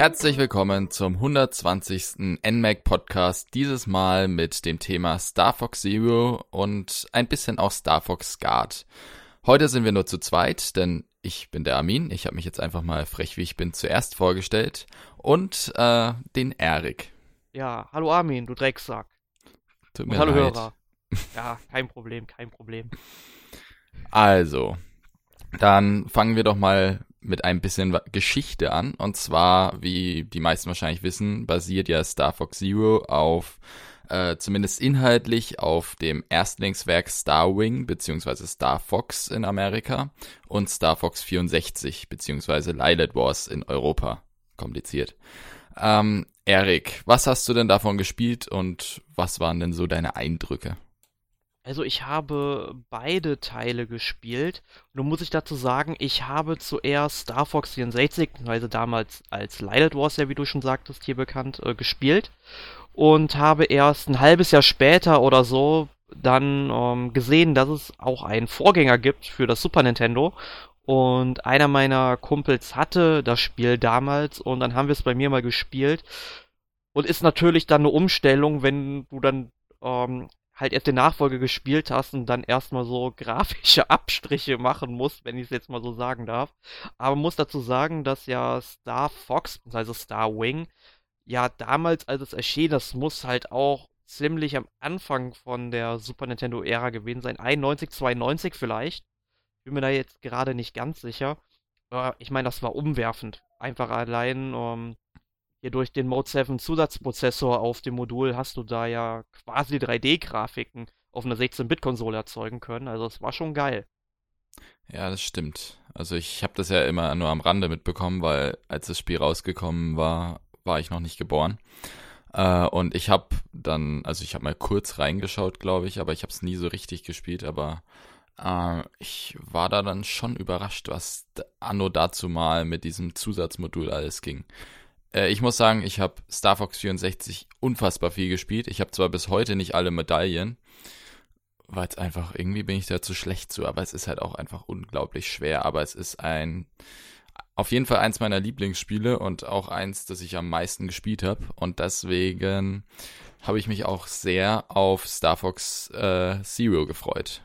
Herzlich willkommen zum 120. NMAC Podcast, dieses Mal mit dem Thema Star Fox Zero und ein bisschen auch Star Fox Guard. Heute sind wir nur zu zweit, denn ich bin der Armin, ich habe mich jetzt einfach mal frech wie ich bin zuerst vorgestellt und äh, den Erik. Ja, hallo Armin, du Drecksack. Tut mir und hallo leid. Hörer. Ja, kein Problem, kein Problem. Also, dann fangen wir doch mal mit ein bisschen Geschichte an. Und zwar, wie die meisten wahrscheinlich wissen, basiert ja Star Fox Zero auf, äh, zumindest inhaltlich, auf dem Erstlingswerk Star Wing, beziehungsweise Star Fox in Amerika und Star Fox 64, beziehungsweise Lilith Wars in Europa. Kompliziert. Ähm, Erik, was hast du denn davon gespielt und was waren denn so deine Eindrücke? Also ich habe beide Teile gespielt. Nun muss ich dazu sagen, ich habe zuerst Star Fox 64, also damals als Lilith Wars, ja wie du schon sagtest, hier bekannt, äh, gespielt. Und habe erst ein halbes Jahr später oder so dann ähm, gesehen, dass es auch einen Vorgänger gibt für das Super Nintendo. Und einer meiner Kumpels hatte das Spiel damals und dann haben wir es bei mir mal gespielt. Und ist natürlich dann eine Umstellung, wenn du dann ähm, halt erst den Nachfolger gespielt hast und dann erstmal so grafische Abstriche machen musst, wenn ich es jetzt mal so sagen darf. Aber muss dazu sagen, dass ja Star Fox, also Star Wing, ja damals, als es erschien, das muss halt auch ziemlich am Anfang von der Super Nintendo-Ära gewesen sein. 91, 92 vielleicht. Bin mir da jetzt gerade nicht ganz sicher. Aber ich meine, das war umwerfend. Einfach allein um, hier durch den Mode 7 Zusatzprozessor auf dem Modul hast du da ja quasi 3D-Grafiken auf einer 16-Bit-Konsole erzeugen können. Also es war schon geil. Ja, das stimmt. Also ich habe das ja immer nur am Rande mitbekommen, weil als das Spiel rausgekommen war, war ich noch nicht geboren. Äh, und ich habe dann, also ich habe mal kurz reingeschaut, glaube ich, aber ich habe es nie so richtig gespielt. Aber äh, ich war da dann schon überrascht, was anno dazu mal mit diesem Zusatzmodul alles ging. Äh, ich muss sagen, ich habe Star Fox 64 unfassbar viel gespielt. Ich habe zwar bis heute nicht alle Medaillen, weil es einfach, irgendwie bin ich da zu schlecht zu, aber es ist halt auch einfach unglaublich schwer. Aber es ist ein, auf jeden Fall eins meiner Lieblingsspiele und auch eins, das ich am meisten gespielt habe. Und deswegen habe ich mich auch sehr auf Star Fox äh, Zero gefreut.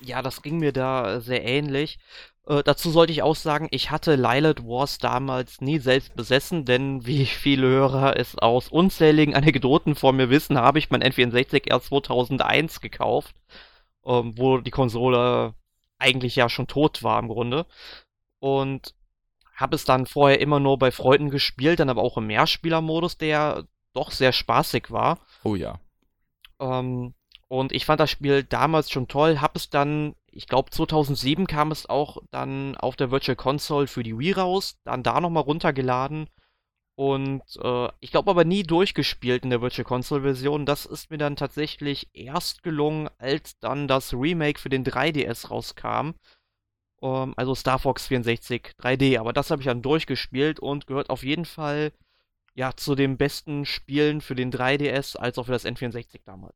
Ja, das ging mir da sehr ähnlich. Äh, dazu sollte ich auch sagen, ich hatte Lilith Wars damals nie selbst besessen, denn wie viele Hörer es aus unzähligen Anekdoten vor mir wissen, habe ich mein N64 erst 2001 gekauft, ähm, wo die Konsole eigentlich ja schon tot war im Grunde. Und habe es dann vorher immer nur bei Freunden gespielt, dann aber auch im Mehrspielermodus, der doch sehr spaßig war. Oh ja. Ähm, und ich fand das Spiel damals schon toll, habe es dann ich glaube 2007 kam es auch dann auf der Virtual Console für die Wii raus, dann da nochmal runtergeladen und äh, ich glaube aber nie durchgespielt in der Virtual Console Version. Das ist mir dann tatsächlich erst gelungen, als dann das Remake für den 3DS rauskam. Ähm, also Star Fox 64 3D, aber das habe ich dann durchgespielt und gehört auf jeden Fall ja zu den besten Spielen für den 3DS als auch für das N64 damals.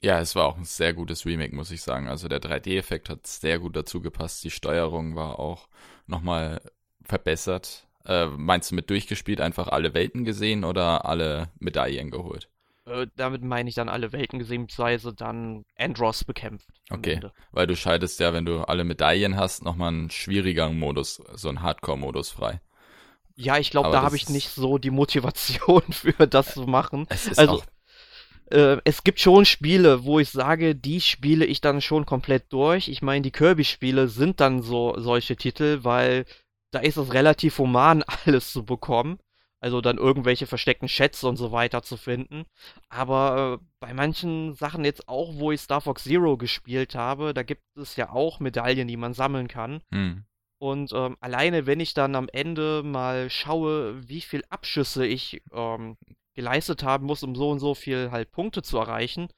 Ja, es war auch ein sehr gutes Remake, muss ich sagen. Also der 3D-Effekt hat sehr gut dazu gepasst. Die Steuerung war auch nochmal verbessert. Äh, meinst du mit durchgespielt einfach alle Welten gesehen oder alle Medaillen geholt? Äh, damit meine ich dann alle Welten gesehen, beziehungsweise dann Andros bekämpft. Okay, weil du schaltest ja, wenn du alle Medaillen hast, nochmal einen schwierigeren Modus, so einen Hardcore-Modus frei. Ja, ich glaube, da habe ich nicht so die Motivation für das zu machen. Es ist also, auch äh, es gibt schon Spiele, wo ich sage, die spiele ich dann schon komplett durch. Ich meine, die Kirby-Spiele sind dann so solche Titel, weil da ist es relativ human, alles zu bekommen. Also dann irgendwelche versteckten Schätze und so weiter zu finden. Aber äh, bei manchen Sachen jetzt auch, wo ich Star Fox Zero gespielt habe, da gibt es ja auch Medaillen, die man sammeln kann. Hm. Und ähm, alleine, wenn ich dann am Ende mal schaue, wie viel Abschüsse ich ähm, geleistet haben muss, um so und so viel halt Punkte zu erreichen,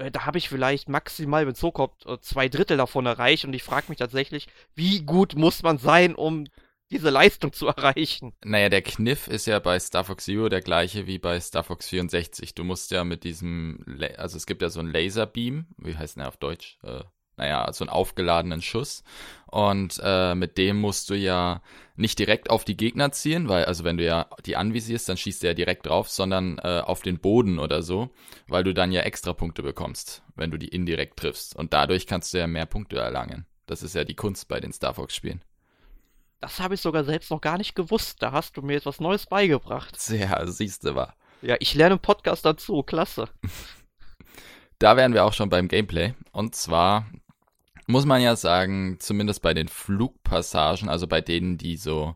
äh, da habe ich vielleicht maximal, wenn es hochkommt, äh, zwei Drittel davon erreicht und ich frage mich tatsächlich, wie gut muss man sein, um diese Leistung zu erreichen. Naja, der Kniff ist ja bei Star Fox Zero der gleiche wie bei Star Fox 64. Du musst ja mit diesem, also es gibt ja so einen Laserbeam, wie heißt der auf Deutsch? Äh, naja, so einen aufgeladenen Schuss. Und äh, mit dem musst du ja nicht direkt auf die Gegner zielen, weil, also wenn du ja die anvisierst, dann schießt der ja direkt drauf, sondern äh, auf den Boden oder so, weil du dann ja extra Punkte bekommst, wenn du die indirekt triffst. Und dadurch kannst du ja mehr Punkte erlangen. Das ist ja die Kunst bei den Star Fox-Spielen. Das habe ich sogar selbst noch gar nicht gewusst. Da hast du mir etwas Neues beigebracht. Sehr, siehst du mal. Ja, ich lerne im Podcast dazu. Klasse. da wären wir auch schon beim Gameplay. Und zwar muss man ja sagen, zumindest bei den Flugpassagen, also bei denen, die so,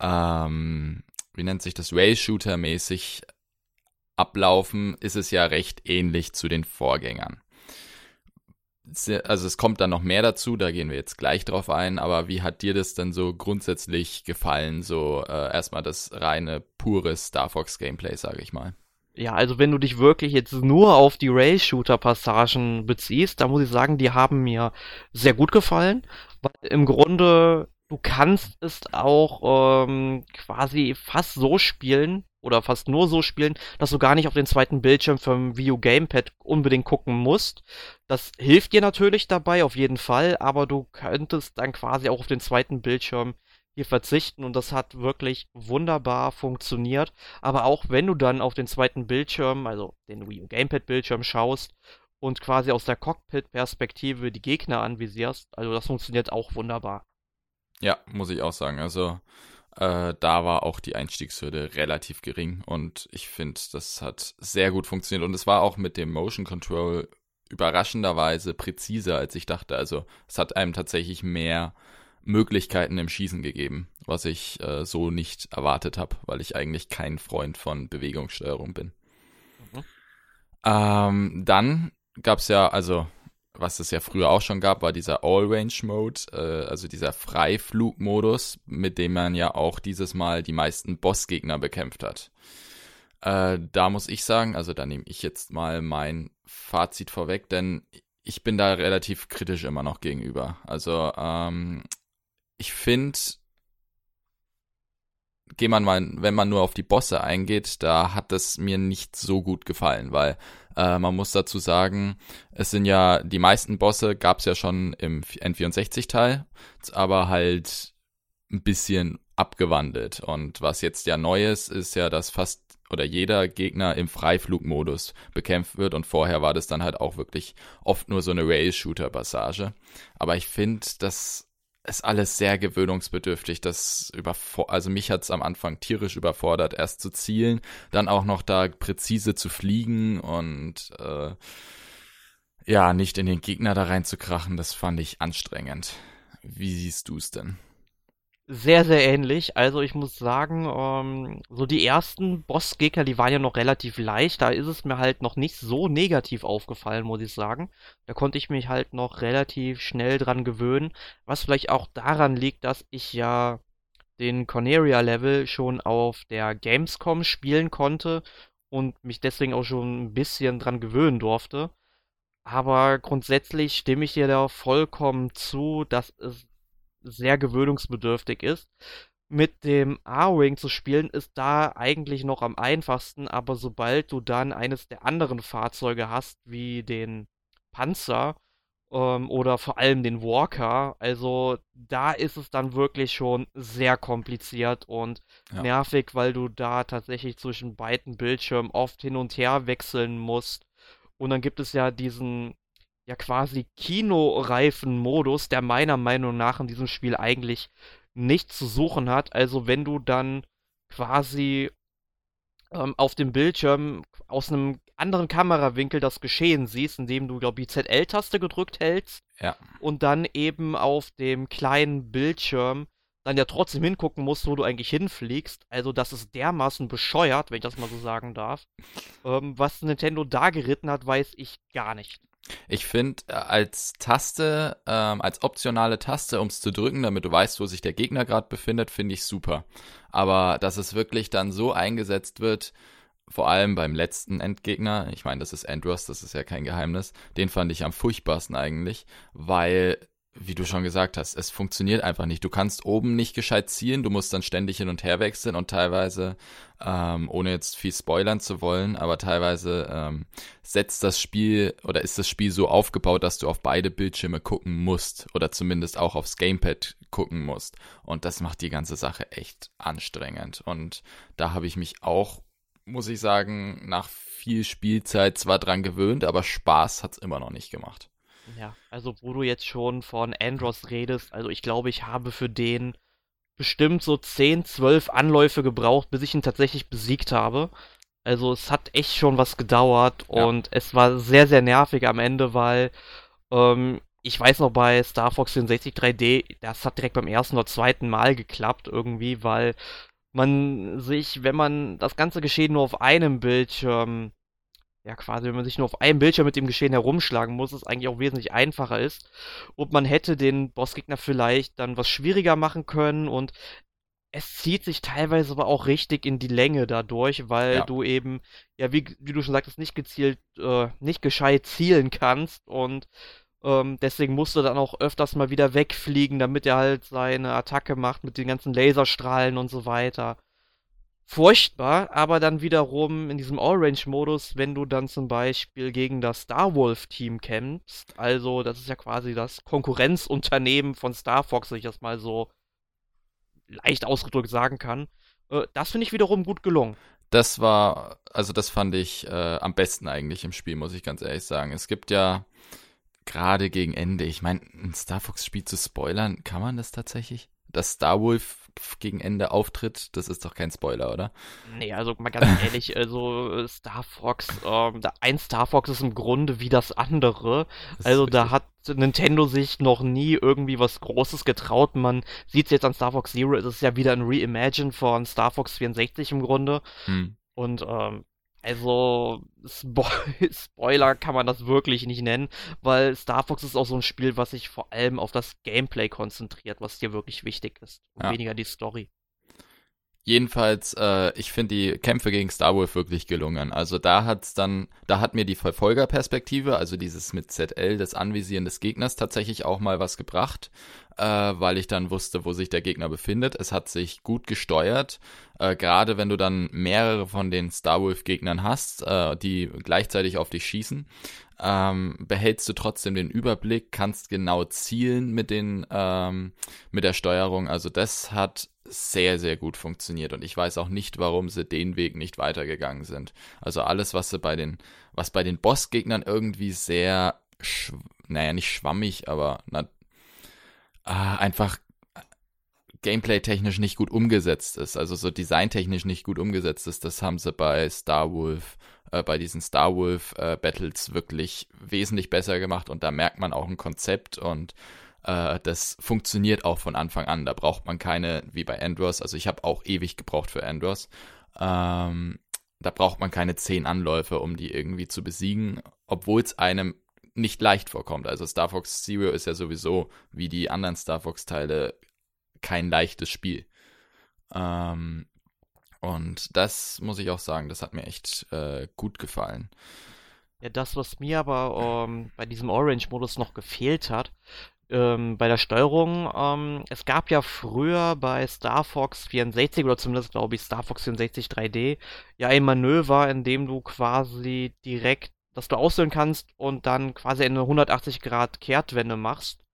ähm, wie nennt sich das, Rail-Shooter-mäßig ablaufen, ist es ja recht ähnlich zu den Vorgängern. Also es kommt dann noch mehr dazu, da gehen wir jetzt gleich drauf ein, aber wie hat dir das denn so grundsätzlich gefallen, so äh, erstmal das reine, pure Star Fox Gameplay, sage ich mal? Ja, also wenn du dich wirklich jetzt nur auf die Rail-Shooter-Passagen beziehst, da muss ich sagen, die haben mir sehr gut gefallen, weil im Grunde du kannst es auch ähm, quasi fast so spielen oder fast nur so spielen, dass du gar nicht auf den zweiten Bildschirm vom Wii U Gamepad unbedingt gucken musst. Das hilft dir natürlich dabei, auf jeden Fall, aber du könntest dann quasi auch auf den zweiten Bildschirm hier verzichten und das hat wirklich wunderbar funktioniert. Aber auch wenn du dann auf den zweiten Bildschirm, also den Wii U Gamepad Bildschirm schaust und quasi aus der Cockpit-Perspektive die Gegner anvisierst, also das funktioniert auch wunderbar. Ja, muss ich auch sagen. Also äh, da war auch die Einstiegshürde relativ gering und ich finde, das hat sehr gut funktioniert und es war auch mit dem Motion Control überraschenderweise präziser, als ich dachte. Also es hat einem tatsächlich mehr Möglichkeiten im Schießen gegeben, was ich äh, so nicht erwartet habe, weil ich eigentlich kein Freund von Bewegungssteuerung bin. Mhm. Ähm, dann gab es ja, also was es ja früher auch schon gab, war dieser All-Range-Mode, äh, also dieser Freiflugmodus, mit dem man ja auch dieses Mal die meisten Bossgegner bekämpft hat. Äh, da muss ich sagen, also da nehme ich jetzt mal mein Fazit vorweg, denn ich bin da relativ kritisch immer noch gegenüber. Also ähm, ich finde, geht man mal, wenn man nur auf die Bosse eingeht, da hat es mir nicht so gut gefallen, weil äh, man muss dazu sagen, es sind ja die meisten Bosse gab es ja schon im N64-Teil, aber halt ein bisschen abgewandelt. Und was jetzt ja neu ist, ist ja, dass fast oder jeder Gegner im Freiflugmodus bekämpft wird und vorher war das dann halt auch wirklich oft nur so eine Rail-Shooter-Passage. Aber ich finde, dass ist alles sehr gewöhnungsbedürftig. Das überfor also mich hat's am Anfang tierisch überfordert, erst zu zielen, dann auch noch da präzise zu fliegen und äh, ja, nicht in den Gegner da reinzukrachen, das fand ich anstrengend. Wie siehst du's denn? Sehr, sehr ähnlich. Also ich muss sagen, ähm, so die ersten Bossgegner, die waren ja noch relativ leicht. Da ist es mir halt noch nicht so negativ aufgefallen, muss ich sagen. Da konnte ich mich halt noch relativ schnell dran gewöhnen. Was vielleicht auch daran liegt, dass ich ja den Corneria-Level schon auf der Gamescom spielen konnte und mich deswegen auch schon ein bisschen dran gewöhnen durfte. Aber grundsätzlich stimme ich dir da vollkommen zu, dass es sehr gewöhnungsbedürftig ist. Mit dem A-Wing zu spielen ist da eigentlich noch am einfachsten, aber sobald du dann eines der anderen Fahrzeuge hast, wie den Panzer ähm, oder vor allem den Walker, also da ist es dann wirklich schon sehr kompliziert und ja. nervig, weil du da tatsächlich zwischen beiden Bildschirmen oft hin und her wechseln musst. Und dann gibt es ja diesen ja quasi kinoreifen Modus, der meiner Meinung nach in diesem Spiel eigentlich nichts zu suchen hat. Also wenn du dann quasi ähm, auf dem Bildschirm aus einem anderen Kamerawinkel das Geschehen siehst, indem du, glaube ich, die ZL-Taste gedrückt hältst ja. und dann eben auf dem kleinen Bildschirm dann ja trotzdem hingucken musst, wo du eigentlich hinfliegst. Also das ist dermaßen bescheuert, wenn ich das mal so sagen darf. Ähm, was Nintendo da geritten hat, weiß ich gar nicht. Ich finde, äh, als Taste, ähm, als optionale Taste, um es zu drücken, damit du weißt, wo sich der Gegner gerade befindet, finde ich super. Aber dass es wirklich dann so eingesetzt wird, vor allem beim letzten Endgegner, ich meine, das ist Andros, das ist ja kein Geheimnis, den fand ich am furchtbarsten eigentlich, weil wie du schon gesagt hast, es funktioniert einfach nicht. Du kannst oben nicht gescheit zielen, du musst dann ständig hin und her wechseln und teilweise, ähm, ohne jetzt viel spoilern zu wollen, aber teilweise ähm, setzt das Spiel oder ist das Spiel so aufgebaut, dass du auf beide Bildschirme gucken musst oder zumindest auch aufs Gamepad gucken musst. Und das macht die ganze Sache echt anstrengend. Und da habe ich mich auch, muss ich sagen, nach viel Spielzeit zwar dran gewöhnt, aber Spaß hat's immer noch nicht gemacht. Ja, also wo du jetzt schon von Andros redest, also ich glaube, ich habe für den bestimmt so 10, 12 Anläufe gebraucht, bis ich ihn tatsächlich besiegt habe. Also es hat echt schon was gedauert ja. und es war sehr, sehr nervig am Ende, weil ähm, ich weiß noch bei Star Fox 64 3D, das hat direkt beim ersten oder zweiten Mal geklappt irgendwie, weil man sich, wenn man das ganze Geschehen nur auf einem Bildschirm ja quasi, wenn man sich nur auf einem Bildschirm mit dem Geschehen herumschlagen muss, es eigentlich auch wesentlich einfacher ist. Und man hätte den Bossgegner vielleicht dann was schwieriger machen können und es zieht sich teilweise aber auch richtig in die Länge dadurch, weil ja. du eben, ja, wie, wie du schon sagtest, nicht gezielt, äh, nicht gescheit zielen kannst und ähm, deswegen musst du dann auch öfters mal wieder wegfliegen, damit er halt seine Attacke macht mit den ganzen Laserstrahlen und so weiter furchtbar, aber dann wiederum in diesem All-Range-Modus, wenn du dann zum Beispiel gegen das Star Wolf-Team kämpfst, also das ist ja quasi das Konkurrenzunternehmen von Star Fox, wenn ich das mal so leicht ausgedrückt sagen kann, äh, das finde ich wiederum gut gelungen. Das war, also das fand ich äh, am besten eigentlich im Spiel, muss ich ganz ehrlich sagen. Es gibt ja gerade gegen Ende, ich meine, ein Star Fox-Spiel zu spoilern, kann man das tatsächlich? Dass Star Wolf gegen Ende auftritt, das ist doch kein Spoiler, oder? Nee, also mal ganz ehrlich, also Star Fox, ähm, ein Star Fox ist im Grunde wie das andere. Das also da hat Nintendo sich noch nie irgendwie was Großes getraut. Man sieht es jetzt an Star Fox Zero, es ist ja wieder ein Reimagine von Star Fox 64 im Grunde. Hm. Und ähm, also, Spo Spoiler kann man das wirklich nicht nennen, weil Star Fox ist auch so ein Spiel, was sich vor allem auf das Gameplay konzentriert, was dir wirklich wichtig ist und ja. weniger die Story. Jedenfalls, äh, ich finde die Kämpfe gegen Star Wolf wirklich gelungen. Also da hat's dann, da hat mir die Verfolgerperspektive, also dieses mit ZL, das Anvisieren des Gegners, tatsächlich auch mal was gebracht, äh, weil ich dann wusste, wo sich der Gegner befindet. Es hat sich gut gesteuert, äh, gerade wenn du dann mehrere von den Star Wolf Gegnern hast, äh, die gleichzeitig auf dich schießen. Ähm, behältst du trotzdem den Überblick, kannst genau zielen mit den ähm, mit der Steuerung. Also das hat sehr, sehr gut funktioniert. Und ich weiß auch nicht, warum sie den Weg nicht weitergegangen sind. Also alles, was sie bei den, was bei den Bossgegnern irgendwie sehr, naja, nicht schwammig, aber na, einfach gameplay-technisch nicht gut umgesetzt ist, also so designtechnisch nicht gut umgesetzt ist, das haben sie bei Star Wolf, äh, bei diesen Star Wolf äh, Battles wirklich wesentlich besser gemacht und da merkt man auch ein Konzept und äh, das funktioniert auch von Anfang an. Da braucht man keine, wie bei Andros, also ich habe auch ewig gebraucht für Andros. Ähm, da braucht man keine zehn Anläufe, um die irgendwie zu besiegen, obwohl es einem nicht leicht vorkommt. Also Star Fox Zero ist ja sowieso, wie die anderen Star Fox-Teile, kein leichtes Spiel. Ähm, und das muss ich auch sagen, das hat mir echt äh, gut gefallen. Ja, das, was mir aber ähm, bei diesem Orange-Modus noch gefehlt hat, ähm, bei der Steuerung, ähm, es gab ja früher bei Star Fox 64 oder zumindest glaube ich Star Fox 64 3D ja ein Manöver, in dem du quasi direkt, dass du auswählen kannst und dann quasi eine 180 Grad Kehrtwende machst.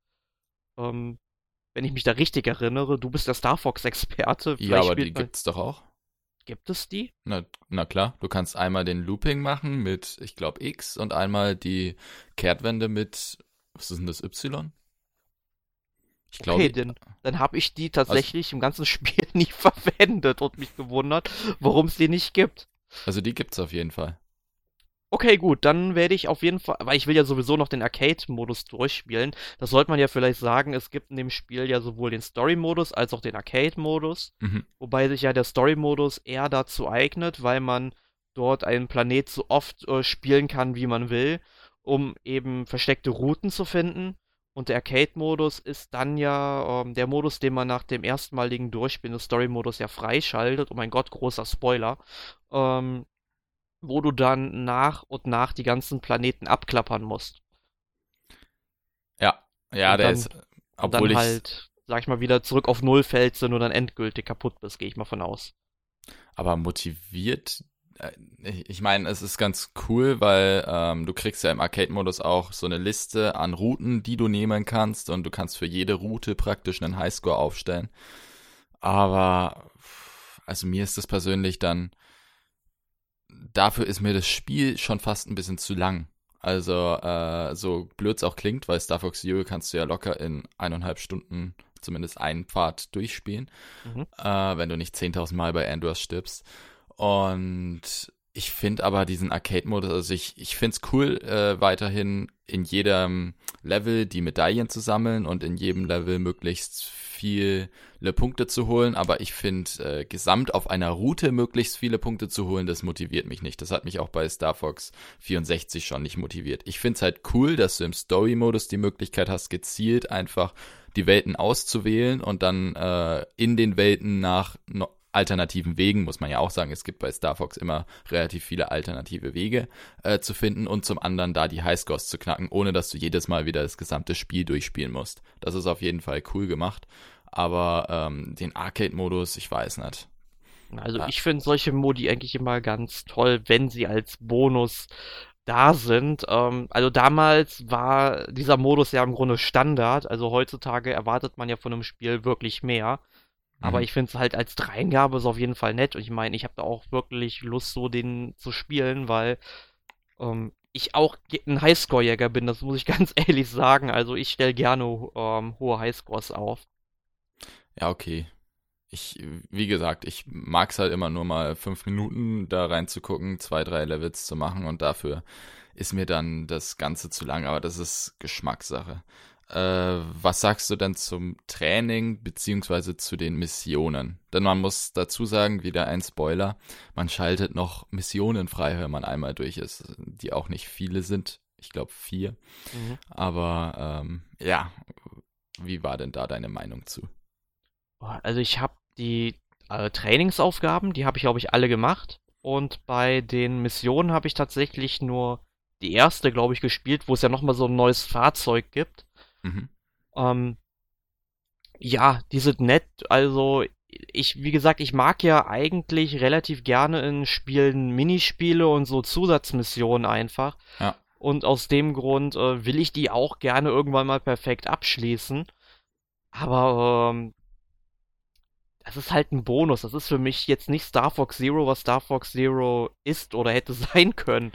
Ähm, wenn ich mich da richtig erinnere, du bist der Star Fox Experte. Ja, aber die gibt's doch auch. Gibt es die? Na, na klar, du kannst einmal den Looping machen mit, ich glaube, X und einmal die Kehrtwende mit, was ist denn das, Y? Ich glaube, okay, denn, dann habe ich die tatsächlich also, im ganzen Spiel nie verwendet und mich gewundert, warum es die nicht gibt. Also die gibt's auf jeden Fall. Okay, gut, dann werde ich auf jeden Fall, weil ich will ja sowieso noch den Arcade-Modus durchspielen. Das sollte man ja vielleicht sagen, es gibt in dem Spiel ja sowohl den Story-Modus als auch den Arcade-Modus. Mhm. Wobei sich ja der Story-Modus eher dazu eignet, weil man dort einen Planet so oft äh, spielen kann, wie man will, um eben versteckte Routen zu finden. Und der Arcade-Modus ist dann ja ähm, der Modus, den man nach dem erstmaligen Durchspielen des Story-Modus ja freischaltet. Oh mein Gott, großer Spoiler. Ähm, wo du dann nach und nach die ganzen Planeten abklappern musst. Ja, ja, der ist, Und dann halt, sag ich mal, wieder zurück auf Null fällst und dann endgültig kaputt bist, gehe ich mal von aus. Aber motiviert äh, ich meine, es ist ganz cool, weil ähm, du kriegst ja im Arcade-Modus auch so eine Liste an Routen, die du nehmen kannst und du kannst für jede Route praktisch einen Highscore aufstellen. Aber also mir ist das persönlich dann dafür ist mir das Spiel schon fast ein bisschen zu lang. Also äh, so blöd es auch klingt, weil Star Fox Zero kannst du ja locker in eineinhalb Stunden zumindest einen Pfad durchspielen, mhm. äh, wenn du nicht 10.000 Mal bei Andros stirbst. Und ich finde aber diesen Arcade-Modus, also ich, ich finde es cool, äh, weiterhin in jedem Level die Medaillen zu sammeln und in jedem Level möglichst viele Punkte zu holen, aber ich finde, äh, gesamt auf einer Route möglichst viele Punkte zu holen, das motiviert mich nicht. Das hat mich auch bei Star Fox 64 schon nicht motiviert. Ich finde es halt cool, dass du im Story-Modus die Möglichkeit hast, gezielt einfach die Welten auszuwählen und dann äh, in den Welten nach no alternativen Wegen, muss man ja auch sagen. Es gibt bei Star Fox immer relativ viele alternative Wege äh, zu finden und zum anderen da die Highscores zu knacken, ohne dass du jedes Mal wieder das gesamte Spiel durchspielen musst. Das ist auf jeden Fall cool gemacht. Aber ähm, den Arcade-Modus, ich weiß nicht. Also ja. ich finde solche Modi eigentlich immer ganz toll, wenn sie als Bonus da sind. Ähm, also damals war dieser Modus ja im Grunde Standard. Also heutzutage erwartet man ja von einem Spiel wirklich mehr. Aber mhm. ich finde es halt als Dreingabe ist auf jeden Fall nett. Und ich meine, ich habe da auch wirklich Lust, so den zu spielen, weil ähm, ich auch ein Highscore-Jäger bin, das muss ich ganz ehrlich sagen. Also ich stelle gerne ähm, hohe Highscores auf. Ja, okay. Ich, wie gesagt, ich mag es halt immer nur mal fünf Minuten da reinzugucken, zwei, drei Levels zu machen und dafür ist mir dann das Ganze zu lang, aber das ist Geschmackssache. Äh, was sagst du denn zum Training beziehungsweise zu den Missionen? Denn man muss dazu sagen, wieder ein Spoiler, man schaltet noch Missionen frei, wenn man einmal durch ist, die auch nicht viele sind. Ich glaube vier. Mhm. Aber ähm, ja, wie war denn da deine Meinung zu? Also ich habe die äh, Trainingsaufgaben, die habe ich glaube ich alle gemacht. Und bei den Missionen habe ich tatsächlich nur die erste, glaube ich, gespielt, wo es ja nochmal so ein neues Fahrzeug gibt. Mhm. Ähm, ja, die sind nett. Also, ich, wie gesagt, ich mag ja eigentlich relativ gerne in Spielen Minispiele und so Zusatzmissionen einfach. Ja. Und aus dem Grund äh, will ich die auch gerne irgendwann mal perfekt abschließen. Aber ähm, das ist halt ein Bonus. Das ist für mich jetzt nicht Star Fox Zero, was Star Fox Zero ist oder hätte sein können.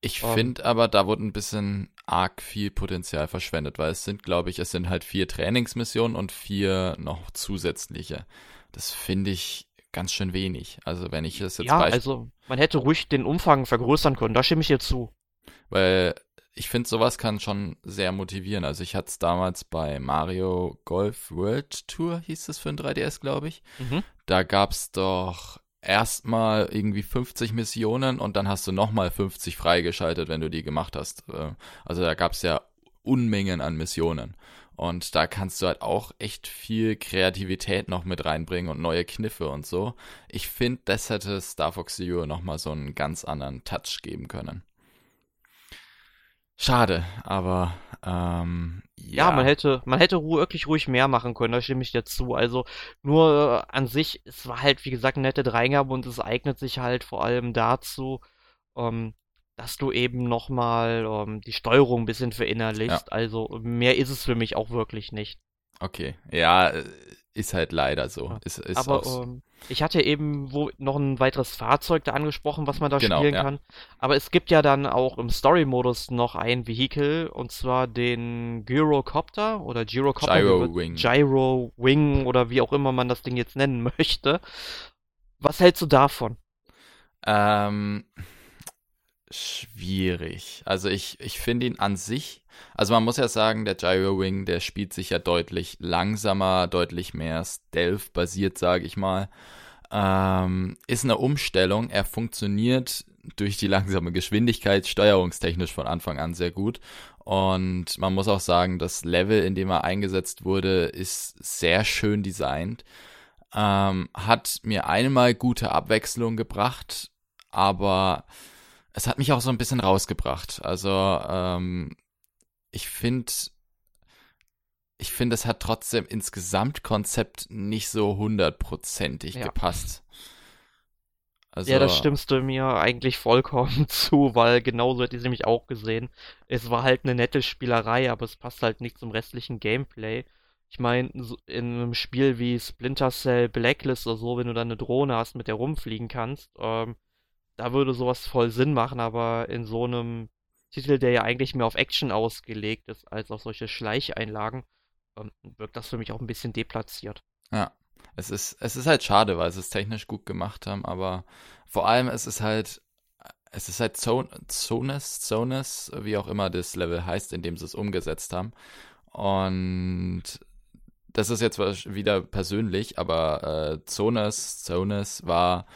Ich um, ähm. finde aber, da wurde ein bisschen arg viel Potenzial verschwendet, weil es sind, glaube ich, es sind halt vier Trainingsmissionen und vier noch zusätzliche. Das finde ich ganz schön wenig. Also wenn ich das jetzt Ja, also man hätte ruhig den Umfang vergrößern können, da stimme ich dir zu. Weil ich finde, sowas kann schon sehr motivieren. Also ich hatte es damals bei Mario Golf World Tour, hieß es für ein 3DS, glaube ich. Mhm. Da gab es doch erstmal irgendwie 50 Missionen und dann hast du nochmal 50 freigeschaltet, wenn du die gemacht hast. Äh, also da gab es ja Unmengen an Missionen. Und da kannst du halt auch echt viel Kreativität noch mit reinbringen und neue Kniffe und so. Ich finde, das hätte Star Fox Zero nochmal so einen ganz anderen Touch geben können. Schade, aber ähm, ja. ja. man hätte, man hätte wirklich ruhig mehr machen können, da stimme ich dir zu. Also nur äh, an sich, es war halt, wie gesagt, eine nette Dreingabe und es eignet sich halt vor allem dazu, ähm, dass du eben nochmal ähm, die Steuerung ein bisschen verinnerlichst. Ja. Also mehr ist es für mich auch wirklich nicht. Okay, ja, äh, ist halt leider so. Ja. Ist, ist Aber ähm, ich hatte eben wo noch ein weiteres Fahrzeug da angesprochen, was man da genau, spielen ja. kann. Aber es gibt ja dann auch im Story-Modus noch ein Vehikel, und zwar den Gyrocopter oder Gyrocopter. Gyro Wing. Gyro Wing oder wie auch immer man das Ding jetzt nennen möchte. Was hältst du davon? Ähm, schwierig. Also ich, ich finde ihn an sich, also man muss ja sagen, der Gyro Wing, der spielt sich ja deutlich langsamer, deutlich mehr Stealth-basiert, sage ich mal. Ähm, ist eine Umstellung. Er funktioniert durch die langsame Geschwindigkeit steuerungstechnisch von Anfang an sehr gut. Und man muss auch sagen, das Level, in dem er eingesetzt wurde, ist sehr schön designt. Ähm, hat mir einmal gute Abwechslung gebracht, aber es hat mich auch so ein bisschen rausgebracht. Also ähm, ich finde, ich finde, es hat trotzdem ins Gesamtkonzept nicht so hundertprozentig ja. gepasst. Also, ja, das stimmst du mir eigentlich vollkommen zu, weil genauso hätte ich es nämlich auch gesehen. Es war halt eine nette Spielerei, aber es passt halt nicht zum restlichen Gameplay. Ich meine, in einem Spiel wie Splinter Cell Blacklist oder so, wenn du dann eine Drohne hast, mit der rumfliegen kannst, ähm, da würde sowas voll Sinn machen, aber in so einem Titel, der ja eigentlich mehr auf Action ausgelegt ist, als auf solche Schleicheinlagen, ähm, wirkt das für mich auch ein bisschen deplatziert. Ja, es ist, es ist halt schade, weil sie es technisch gut gemacht haben, aber vor allem es ist halt, es ist halt Zonus, Zonus, wie auch immer das Level heißt, in dem sie es umgesetzt haben. Und das ist jetzt wieder persönlich, aber äh, Zonus, Zonus war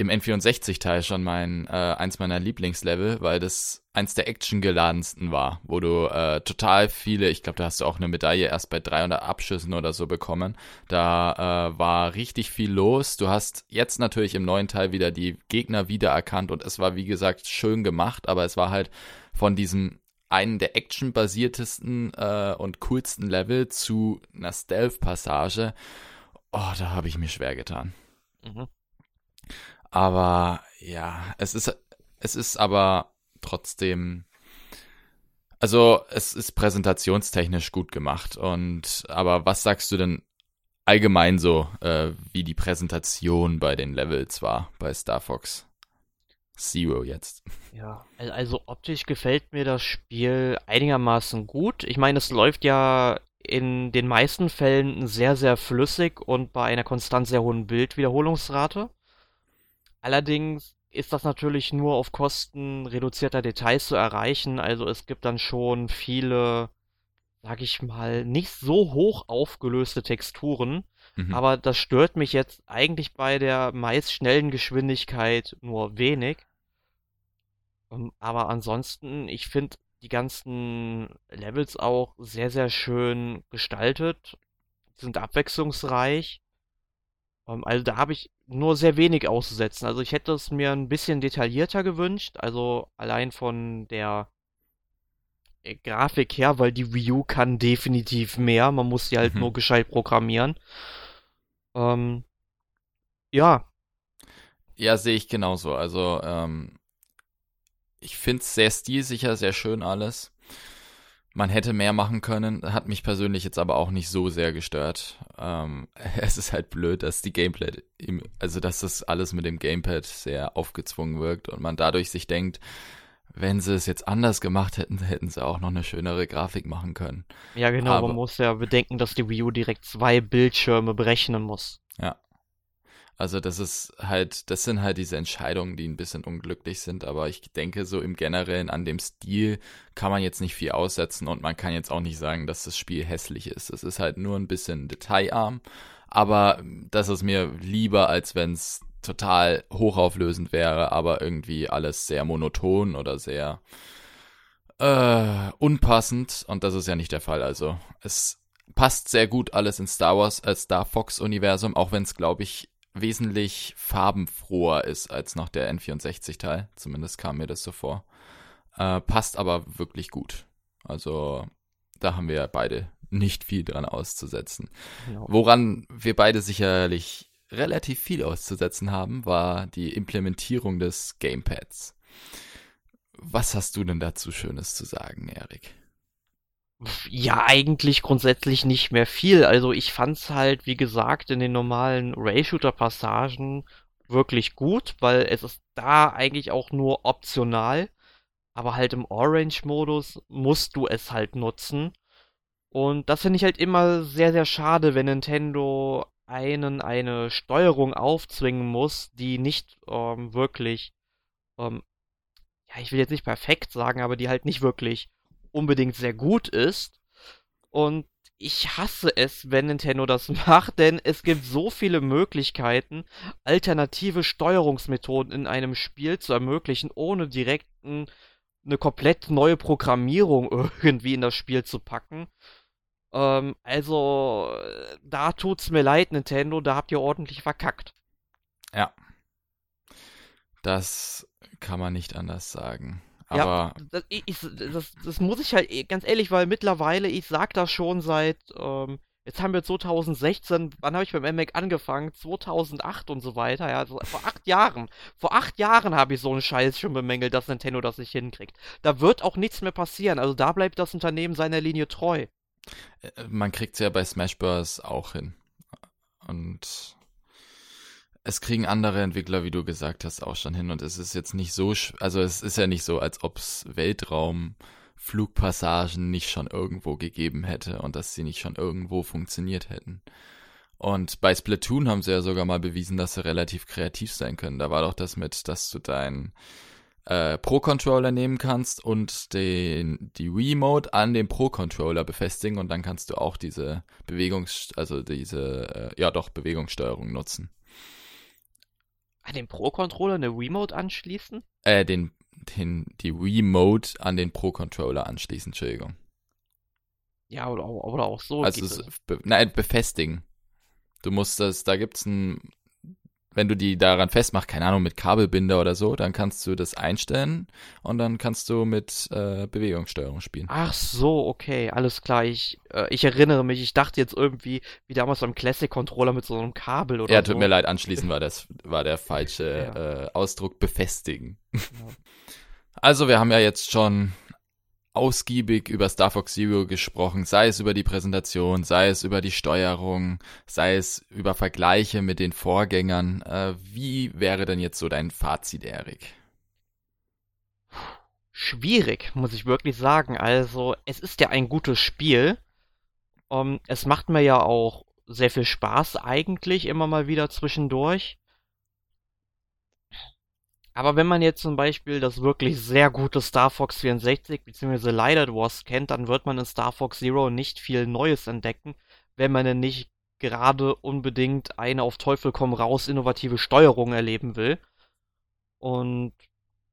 im N64-Teil schon mein äh, eins meiner Lieblingslevel, weil das eins der actiongeladensten war, wo du äh, total viele, ich glaube, da hast du auch eine Medaille erst bei 300 Abschüssen oder so bekommen. Da äh, war richtig viel los. Du hast jetzt natürlich im neuen Teil wieder die Gegner wiedererkannt und es war wie gesagt schön gemacht, aber es war halt von diesem einen der actionbasiertesten äh, und coolsten Level zu einer Stealth-Passage. Oh, da habe ich mir schwer getan. Mhm. Aber ja, es ist, es ist aber trotzdem, also es ist präsentationstechnisch gut gemacht. Und aber was sagst du denn allgemein so, äh, wie die Präsentation bei den Levels war bei Star Fox? Zero jetzt. Ja, also optisch gefällt mir das Spiel einigermaßen gut. Ich meine, es läuft ja in den meisten Fällen sehr, sehr flüssig und bei einer konstant sehr hohen Bildwiederholungsrate. Allerdings ist das natürlich nur auf Kosten reduzierter Details zu erreichen. Also es gibt dann schon viele, sag ich mal, nicht so hoch aufgelöste Texturen. Mhm. Aber das stört mich jetzt eigentlich bei der meist schnellen Geschwindigkeit nur wenig. Ähm, aber ansonsten, ich finde die ganzen Levels auch sehr, sehr schön gestaltet, sind abwechslungsreich. Ähm, also da habe ich nur sehr wenig auszusetzen. Also ich hätte es mir ein bisschen detaillierter gewünscht, also allein von der äh, Grafik her, weil die Wii U kann definitiv mehr. Man muss sie halt mhm. nur gescheit programmieren. Ähm, ja. Ja, sehe ich genauso. Also, ähm, ich finde es sehr stilsicher, sehr schön alles. Man hätte mehr machen können, hat mich persönlich jetzt aber auch nicht so sehr gestört. Ähm, es ist halt blöd, dass die Gameplay, also dass das alles mit dem Gamepad sehr aufgezwungen wirkt und man dadurch sich denkt, wenn sie es jetzt anders gemacht hätten, hätten sie auch noch eine schönere Grafik machen können. Ja, genau, aber, man muss ja bedenken, dass die Wii U direkt zwei Bildschirme berechnen muss. Ja, also das ist halt, das sind halt diese Entscheidungen, die ein bisschen unglücklich sind, aber ich denke so im Generellen an dem Stil kann man jetzt nicht viel aussetzen und man kann jetzt auch nicht sagen, dass das Spiel hässlich ist. Es ist halt nur ein bisschen detailarm, aber das ist mir lieber, als wenn es total hochauflösend wäre, aber irgendwie alles sehr monoton oder sehr äh, unpassend und das ist ja nicht der Fall. Also es passt sehr gut alles in Star Wars als Star Fox Universum, auch wenn es glaube ich wesentlich farbenfroher ist als noch der N64-Teil. Zumindest kam mir das so vor. Äh, passt aber wirklich gut. Also da haben wir beide nicht viel dran auszusetzen. Genau. Woran wir beide sicherlich relativ viel auszusetzen haben, war die Implementierung des Gamepads. Was hast du denn dazu Schönes zu sagen, Erik? Ja, eigentlich grundsätzlich nicht mehr viel. Also ich fand's halt, wie gesagt, in den normalen Ray-Shooter-Passagen wirklich gut, weil es ist da eigentlich auch nur optional. Aber halt im Orange-Modus musst du es halt nutzen. Und das finde ich halt immer sehr, sehr schade, wenn Nintendo einen eine Steuerung aufzwingen muss, die nicht ähm, wirklich, ähm, ja, ich will jetzt nicht perfekt sagen, aber die halt nicht wirklich unbedingt sehr gut ist. Und ich hasse es, wenn Nintendo das macht, denn es gibt so viele Möglichkeiten, alternative Steuerungsmethoden in einem Spiel zu ermöglichen, ohne direkt eine komplett neue Programmierung irgendwie in das Spiel zu packen. Ähm, also, da tut's mir leid, Nintendo, da habt ihr ordentlich verkackt. Ja. Das kann man nicht anders sagen. Aber ja, das, ich, das, das, muss ich halt ganz ehrlich, weil mittlerweile, ich sag das schon seit, ähm, jetzt haben wir 2016, wann habe ich beim MMAC angefangen? 2008 und so weiter, ja, also vor acht Jahren. Vor acht Jahren habe ich so einen Scheiß schon bemängelt, dass Nintendo das nicht hinkriegt. Da wird auch nichts mehr passieren, also da bleibt das Unternehmen seiner Linie treu. Äh, man kriegt es ja bei Smash Bros. auch hin. Und es kriegen andere Entwickler, wie du gesagt hast, auch schon hin. Und es ist jetzt nicht so, also es ist ja nicht so, als ob es Weltraumflugpassagen nicht schon irgendwo gegeben hätte und dass sie nicht schon irgendwo funktioniert hätten. Und bei Splatoon haben sie ja sogar mal bewiesen, dass sie relativ kreativ sein können. Da war doch das mit, dass du dein äh, Pro-Controller nehmen kannst und den, die Remote an dem Pro-Controller befestigen und dann kannst du auch diese Bewegungs-, also diese, äh, ja doch, Bewegungssteuerung nutzen. An den Pro-Controller eine Remote anschließen? Äh, den, den, die Remote an den Pro-Controller anschließen, Entschuldigung. Ja, oder, oder auch so. Also, be nein, befestigen. Du musst das, da gibt's ein wenn du die daran festmachst, keine Ahnung, mit Kabelbinder oder so, dann kannst du das einstellen und dann kannst du mit äh, Bewegungssteuerung spielen. Ach so, okay, alles klar. Ich, äh, ich erinnere mich, ich dachte jetzt irgendwie, wie damals beim Classic-Controller mit so einem Kabel oder ja, so. Ja, tut mir leid, anschließend war das war der falsche ja. äh, Ausdruck befestigen. Ja. Also, wir haben ja jetzt schon ausgiebig über Star Fox Zero gesprochen, sei es über die Präsentation, sei es über die Steuerung, sei es über Vergleiche mit den Vorgängern. Äh, wie wäre denn jetzt so dein Fazit, Erik? Schwierig, muss ich wirklich sagen. Also, es ist ja ein gutes Spiel. Um, ähm, es macht mir ja auch sehr viel Spaß eigentlich immer mal wieder zwischendurch. Aber wenn man jetzt zum Beispiel das wirklich sehr gute Star Fox 64 bzw. Light Wars kennt, dann wird man in Star Fox Zero nicht viel Neues entdecken, wenn man denn nicht gerade unbedingt eine auf Teufel komm raus innovative Steuerung erleben will. Und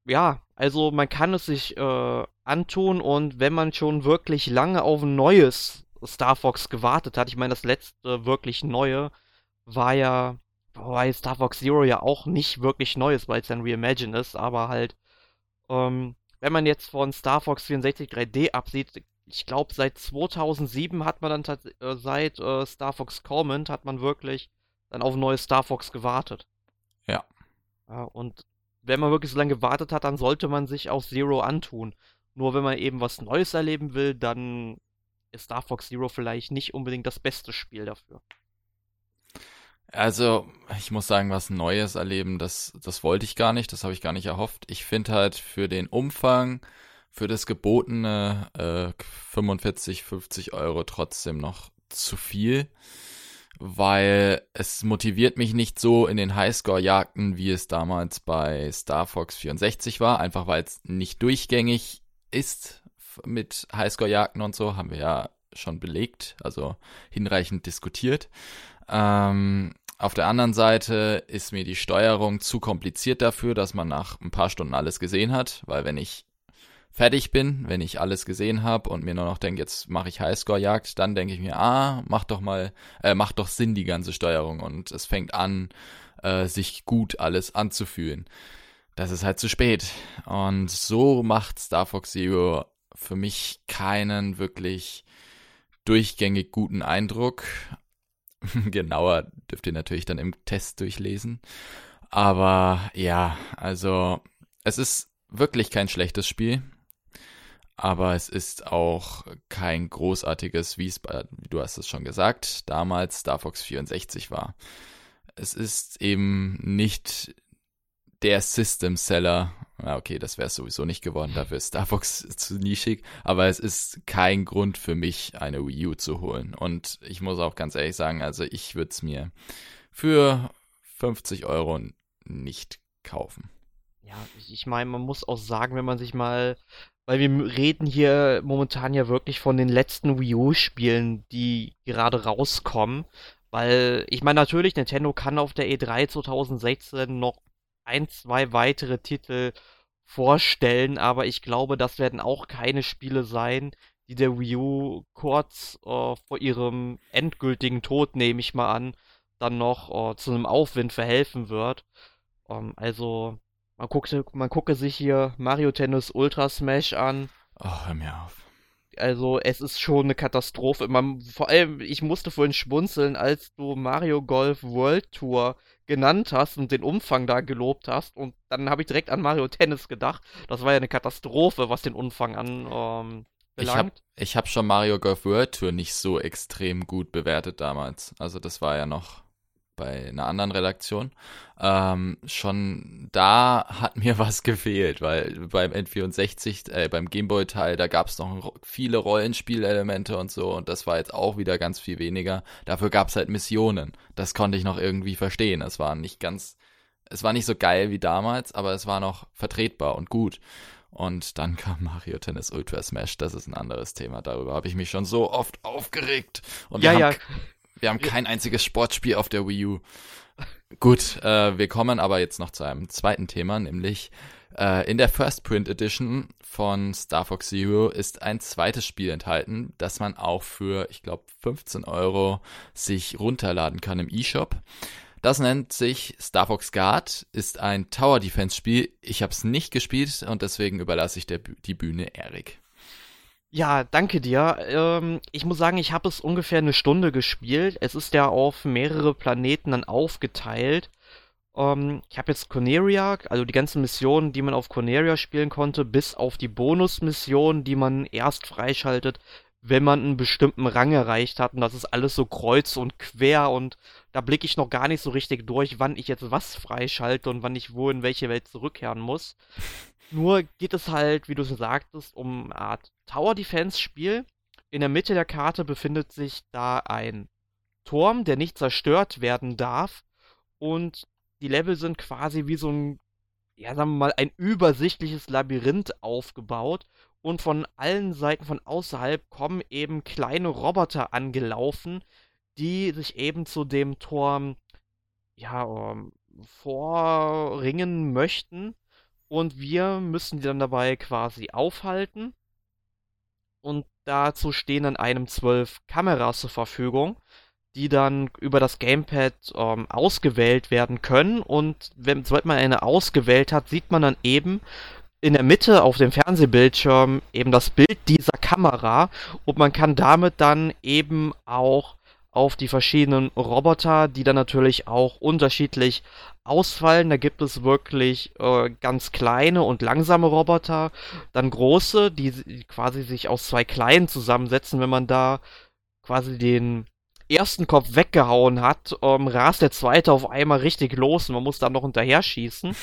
ja, also man kann es sich äh, antun und wenn man schon wirklich lange auf ein neues Star Fox gewartet hat, ich meine, das letzte wirklich neue war ja Wobei Star Fox Zero ja auch nicht wirklich neu ist, weil es ein Reimagine ist, aber halt, ähm, wenn man jetzt von Star Fox 64 3D absieht, ich glaube seit 2007 hat man dann äh, seit äh, Star Fox Command hat man wirklich dann auf ein neues Star Fox gewartet. Ja. ja. Und wenn man wirklich so lange gewartet hat, dann sollte man sich auch Zero antun. Nur wenn man eben was Neues erleben will, dann ist Star Fox Zero vielleicht nicht unbedingt das beste Spiel dafür. Also, ich muss sagen, was Neues erleben, das, das wollte ich gar nicht, das habe ich gar nicht erhofft. Ich finde halt für den Umfang, für das gebotene äh, 45, 50 Euro trotzdem noch zu viel, weil es motiviert mich nicht so in den Highscore-Jagden, wie es damals bei Star Fox 64 war, einfach weil es nicht durchgängig ist mit Highscore-Jagden und so, haben wir ja schon belegt, also hinreichend diskutiert. Ähm, auf der anderen Seite ist mir die Steuerung zu kompliziert dafür, dass man nach ein paar Stunden alles gesehen hat, weil wenn ich fertig bin, wenn ich alles gesehen habe und mir nur noch denke, jetzt mache ich Highscore-Jagd, dann denke ich mir, ah, macht doch mal, äh, macht doch Sinn die ganze Steuerung und es fängt an, äh, sich gut alles anzufühlen. Das ist halt zu spät. Und so macht Star Fox Zero für mich keinen wirklich durchgängig guten Eindruck. Genauer dürft ihr natürlich dann im Test durchlesen. Aber ja, also es ist wirklich kein schlechtes Spiel. Aber es ist auch kein großartiges, wie es bei, du hast es schon gesagt, damals Star Fox 64 war. Es ist eben nicht der System Seller. Ja, okay, das wäre sowieso nicht geworden, dafür ist Star Fox zu nischig, aber es ist kein Grund für mich, eine Wii U zu holen. Und ich muss auch ganz ehrlich sagen, also ich würde es mir für 50 Euro nicht kaufen. Ja, ich meine, man muss auch sagen, wenn man sich mal, weil wir reden hier momentan ja wirklich von den letzten Wii U-Spielen, die gerade rauskommen. Weil, ich meine, natürlich, Nintendo kann auf der E3 2016 noch ein, zwei weitere Titel vorstellen, aber ich glaube, das werden auch keine Spiele sein, die der Wii U kurz äh, vor ihrem endgültigen Tod, nehme ich mal an, dann noch äh, zu einem Aufwind verhelfen wird. Ähm, also, Man gucke, man gucke sich hier Mario Tennis Ultra Smash an. Oh, hör mir auf. Also es ist schon eine Katastrophe. Man, vor allem, ich musste vorhin schmunzeln, als du Mario Golf World Tour genannt hast und den Umfang da gelobt hast. Und dann habe ich direkt an Mario Tennis gedacht. Das war ja eine Katastrophe, was den Umfang an ähm, ich habe ich hab schon Mario Golf World Tour nicht so extrem gut bewertet damals. Also das war ja noch bei einer anderen Redaktion. Ähm, schon da hat mir was gefehlt, weil beim N64, äh, beim Gameboy-Teil, da gab es noch viele Rollenspielelemente und so und das war jetzt auch wieder ganz viel weniger. Dafür gab es halt Missionen. Das konnte ich noch irgendwie verstehen. Es war nicht ganz, es war nicht so geil wie damals, aber es war noch vertretbar und gut. Und dann kam Mario Tennis Ultra Smash, das ist ein anderes Thema. Darüber habe ich mich schon so oft aufgeregt. Und ja, ja. Wir haben kein einziges Sportspiel auf der Wii U. Gut, äh, wir kommen aber jetzt noch zu einem zweiten Thema, nämlich äh, in der First Print Edition von Star Fox Zero ist ein zweites Spiel enthalten, das man auch für, ich glaube, 15 Euro sich runterladen kann im eShop. Das nennt sich Star Fox Guard, ist ein Tower Defense Spiel. Ich habe es nicht gespielt und deswegen überlasse ich der, die Bühne Erik. Ja, danke dir. Ähm, ich muss sagen, ich habe es ungefähr eine Stunde gespielt. Es ist ja auf mehrere Planeten dann aufgeteilt. Ähm, ich habe jetzt Corneria, also die ganzen Missionen, die man auf Corneria spielen konnte, bis auf die Bonusmission, die man erst freischaltet, wenn man einen bestimmten Rang erreicht hat. Und das ist alles so kreuz und quer und da blicke ich noch gar nicht so richtig durch, wann ich jetzt was freischalte und wann ich wo in welche Welt zurückkehren muss. Nur geht es halt, wie du schon sagtest, um eine Art Tower Defense Spiel. In der Mitte der Karte befindet sich da ein Turm, der nicht zerstört werden darf. Und die Level sind quasi wie so ein, ja, sagen wir mal, ein übersichtliches Labyrinth aufgebaut. Und von allen Seiten von außerhalb kommen eben kleine Roboter angelaufen, die sich eben zu dem Turm, ja, ähm, vorringen möchten und wir müssen die dann dabei quasi aufhalten. Und dazu stehen dann einem zwölf Kameras zur Verfügung, die dann über das Gamepad ähm, ausgewählt werden können. Und wenn, sobald man eine ausgewählt hat, sieht man dann eben in der Mitte auf dem Fernsehbildschirm eben das Bild dieser Kamera und man kann damit dann eben auch auf die verschiedenen Roboter, die dann natürlich auch unterschiedlich ausfallen. Da gibt es wirklich äh, ganz kleine und langsame Roboter, dann große, die quasi sich aus zwei kleinen zusammensetzen. Wenn man da quasi den ersten Kopf weggehauen hat, ähm, rast der zweite auf einmal richtig los und man muss dann noch hinterher schießen.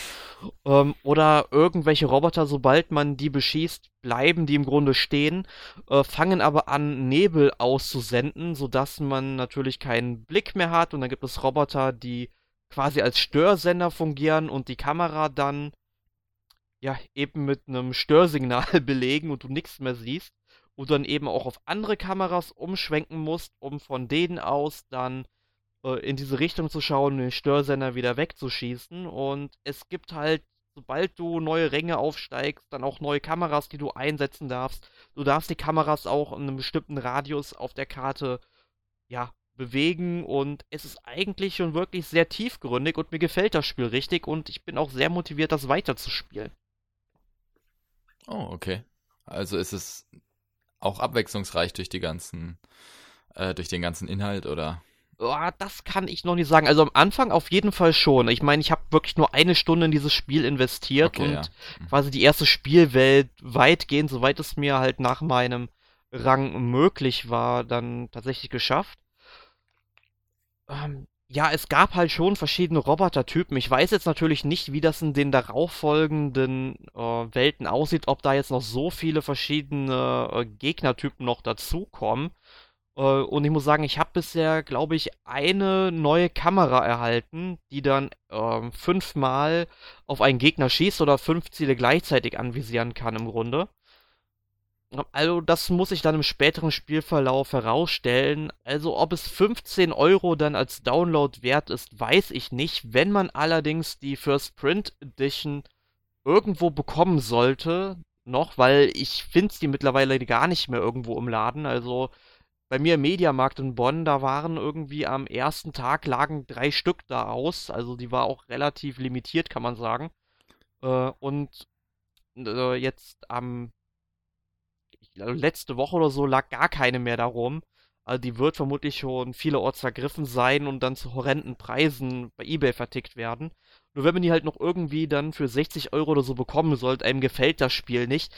Ähm, oder irgendwelche Roboter, sobald man die beschießt, bleiben die im Grunde stehen, äh, fangen aber an, Nebel auszusenden, sodass man natürlich keinen Blick mehr hat. Und dann gibt es Roboter, die quasi als Störsender fungieren und die Kamera dann ja eben mit einem Störsignal belegen und du nichts mehr siehst und dann eben auch auf andere Kameras umschwenken musst, um von denen aus dann äh, in diese Richtung zu schauen den Störsender wieder wegzuschießen. Und es gibt halt, sobald du neue Ränge aufsteigst, dann auch neue Kameras, die du einsetzen darfst. Du darfst die Kameras auch in einem bestimmten Radius auf der Karte ja, bewegen und es ist eigentlich schon wirklich sehr tiefgründig und mir gefällt das Spiel richtig und ich bin auch sehr motiviert, das weiterzuspielen. Oh, okay. Also ist es auch abwechslungsreich durch die ganzen, äh, durch den ganzen Inhalt oder? Oh, das kann ich noch nicht sagen. Also am Anfang auf jeden Fall schon. Ich meine, ich habe wirklich nur eine Stunde in dieses Spiel investiert okay, und ja. Mhm. quasi die erste Spielwelt weitgehend, soweit es mir halt nach meinem Rang möglich war, dann tatsächlich geschafft. Ähm, ja, es gab halt schon verschiedene Robotertypen. Ich weiß jetzt natürlich nicht, wie das in den darauffolgenden äh, Welten aussieht, ob da jetzt noch so viele verschiedene äh, Gegnertypen noch dazukommen. Äh, und ich muss sagen, ich habe bisher, glaube ich, eine neue Kamera erhalten, die dann ähm, fünfmal auf einen Gegner schießt oder fünf Ziele gleichzeitig anvisieren kann im Grunde. Also, das muss ich dann im späteren Spielverlauf herausstellen. Also, ob es 15 Euro dann als Download wert ist, weiß ich nicht. Wenn man allerdings die First Print Edition irgendwo bekommen sollte, noch, weil ich finde die mittlerweile gar nicht mehr irgendwo im Laden. Also, bei mir im Mediamarkt in Bonn, da waren irgendwie am ersten Tag lagen drei Stück da aus. Also, die war auch relativ limitiert, kann man sagen. Äh, und äh, jetzt am letzte Woche oder so lag gar keine mehr darum. Also die wird vermutlich schon vielerorts vergriffen sein und dann zu horrenden Preisen bei eBay vertickt werden. Nur wenn man die halt noch irgendwie dann für 60 Euro oder so bekommen sollte, einem gefällt das Spiel nicht.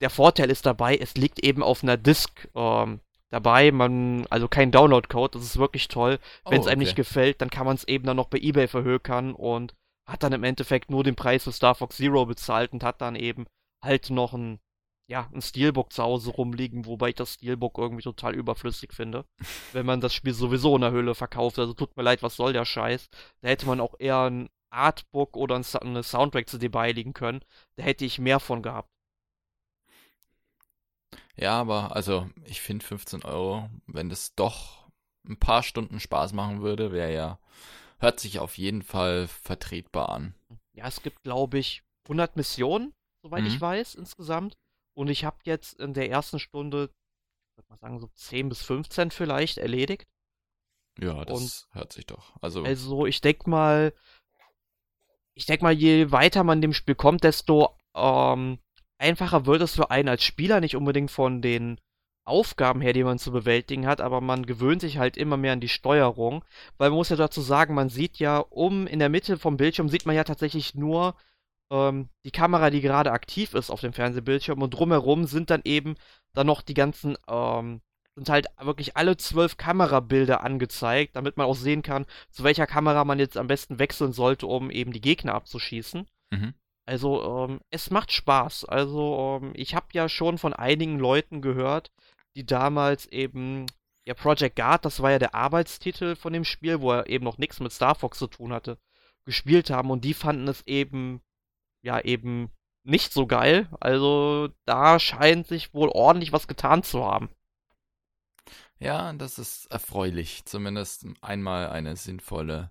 Der Vorteil ist dabei, es liegt eben auf einer Disk ähm, dabei, man, also kein Download-Code, das ist wirklich toll. Wenn es oh, einem nicht gefällt, dann kann man es eben dann noch bei eBay verhökern und hat dann im Endeffekt nur den Preis für Star Fox Zero bezahlt und hat dann eben halt noch ein, ja, ein Steelbook zu Hause rumliegen, wobei ich das Steelbook irgendwie total überflüssig finde. wenn man das Spiel sowieso in der Hülle verkauft. Also tut mir leid, was soll der Scheiß? Da hätte man auch eher ein Artbook oder ein, eine Soundtrack-CD beiliegen können. Da hätte ich mehr von gehabt. Ja, aber also ich finde 15 Euro, wenn das doch ein paar Stunden Spaß machen würde, wäre ja, hört sich auf jeden Fall vertretbar an. Ja, es gibt, glaube ich, 100 Missionen, soweit mhm. ich weiß, insgesamt. Und ich habe jetzt in der ersten Stunde, ich würde mal sagen, so 10 bis 15 vielleicht erledigt. Ja, das Und hört sich doch. Also, also ich denke mal, ich denke mal, je weiter man dem Spiel kommt, desto ähm, einfacher wird es für einen als Spieler, nicht unbedingt von den Aufgaben her, die man zu bewältigen hat, aber man gewöhnt sich halt immer mehr an die Steuerung, weil man muss ja dazu sagen, man sieht ja um in der Mitte vom Bildschirm sieht man ja tatsächlich nur ähm, die Kamera, die gerade aktiv ist auf dem Fernsehbildschirm und drumherum sind dann eben dann noch die ganzen ähm, sind halt wirklich alle zwölf Kamerabilder angezeigt, damit man auch sehen kann, zu welcher Kamera man jetzt am besten wechseln sollte, um eben die Gegner abzuschießen. Mhm. Also, ähm, es macht Spaß. Also, ähm, ich habe ja schon von einigen Leuten gehört, die damals eben, ja, Project Guard, das war ja der Arbeitstitel von dem Spiel, wo er eben noch nichts mit Star Fox zu tun hatte, gespielt haben und die fanden es eben, ja, eben nicht so geil. Also, da scheint sich wohl ordentlich was getan zu haben. Ja, das ist erfreulich. Zumindest einmal eine sinnvolle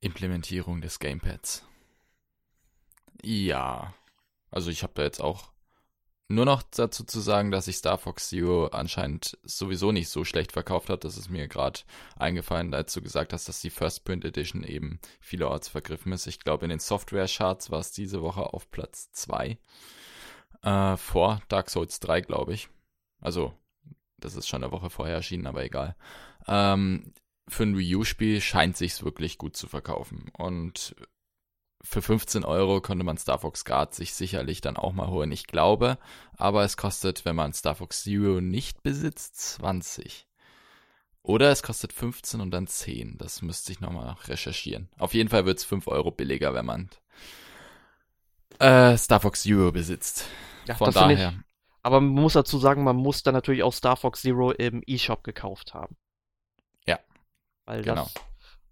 Implementierung des Gamepads. Ja. Also ich habe da jetzt auch nur noch dazu zu sagen, dass sich Star Fox Zero anscheinend sowieso nicht so schlecht verkauft hat. Das ist mir gerade eingefallen, als du gesagt hast, dass die First Print Edition eben vielerorts vergriffen ist. Ich glaube, in den Software-Charts war es diese Woche auf Platz 2. Äh, vor Dark Souls 3, glaube ich. Also, das ist schon eine Woche vorher erschienen, aber egal. Ähm, für ein Wii U-Spiel scheint sich's wirklich gut zu verkaufen. Und für 15 Euro konnte man Star Fox Guard sich sicherlich dann auch mal holen. Ich glaube, aber es kostet, wenn man Star Fox Zero nicht besitzt, 20. Oder es kostet 15 und dann 10. Das müsste ich nochmal recherchieren. Auf jeden Fall wird es 5 Euro billiger, wenn man äh, Star Fox Zero besitzt. Ja, Von daher. Aber man muss dazu sagen, man muss dann natürlich auch Star Fox Zero im eShop gekauft haben. Ja. Weil genau. das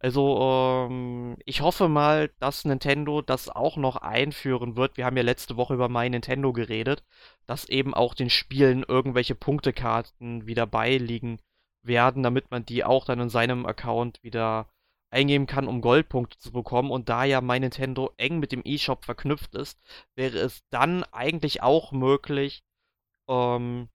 also, ähm, ich hoffe mal, dass Nintendo das auch noch einführen wird. Wir haben ja letzte Woche über My Nintendo geredet, dass eben auch den Spielen irgendwelche Punktekarten wieder beiliegen werden, damit man die auch dann in seinem Account wieder eingeben kann, um Goldpunkte zu bekommen. Und da ja My Nintendo eng mit dem eShop verknüpft ist, wäre es dann eigentlich auch möglich, ähm,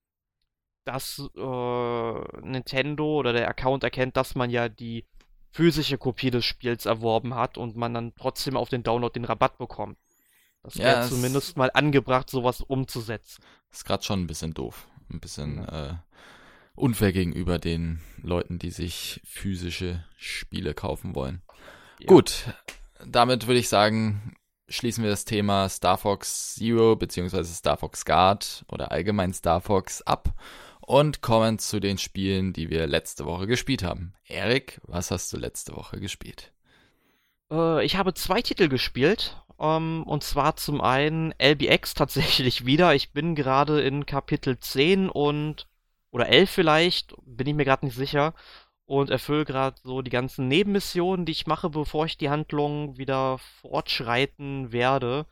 dass äh, Nintendo oder der Account erkennt, dass man ja die physische Kopie des Spiels erworben hat und man dann trotzdem auf den Download den Rabatt bekommt. Das wäre ja, zumindest mal angebracht, sowas umzusetzen. Ist gerade schon ein bisschen doof. Ein bisschen ja. äh, unfair gegenüber den Leuten, die sich physische Spiele kaufen wollen. Ja. Gut, damit würde ich sagen, schließen wir das Thema Star Fox Zero bzw. Star Fox Guard oder allgemein Star Fox ab und kommen zu den Spielen, die wir letzte Woche gespielt haben. Erik, was hast du letzte Woche gespielt? Äh, ich habe zwei Titel gespielt. Um, ähm, und zwar zum einen LBX tatsächlich wieder. Ich bin gerade in Kapitel 10 und oder 11 vielleicht, bin ich mir gerade nicht sicher. Und erfülle gerade so die ganzen Nebenmissionen, die ich mache, bevor ich die Handlung wieder fortschreiten werde.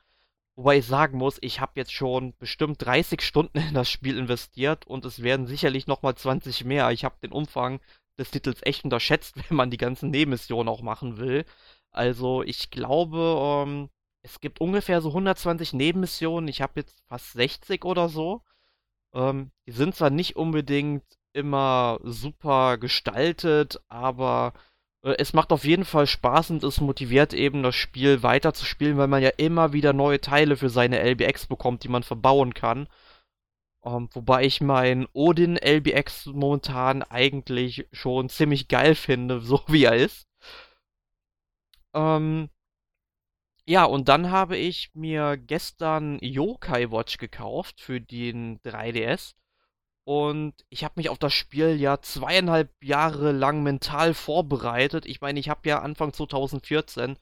Wobei ich sagen muss, ich habe jetzt schon bestimmt 30 Stunden in das Spiel investiert und es werden sicherlich nochmal 20 mehr. Ich habe den Umfang des Titels echt unterschätzt, wenn man die ganzen Nebenmissionen auch machen will. Also ich glaube, ähm, es gibt ungefähr so 120 Nebenmissionen. Ich habe jetzt fast 60 oder so. Ähm, die sind zwar nicht unbedingt immer super gestaltet, aber es macht auf jeden Fall Spaß und es motiviert eben das Spiel weiter zu spielen, weil man ja immer wieder neue Teile für seine LBX bekommt, die man verbauen kann. Ähm, wobei ich meinen Odin LBX momentan eigentlich schon ziemlich geil finde, so wie er ist. Ähm, ja, und dann habe ich mir gestern Yokai Watch gekauft für den 3DS. Und ich habe mich auf das Spiel ja zweieinhalb Jahre lang mental vorbereitet. Ich meine, ich habe ja Anfang 2014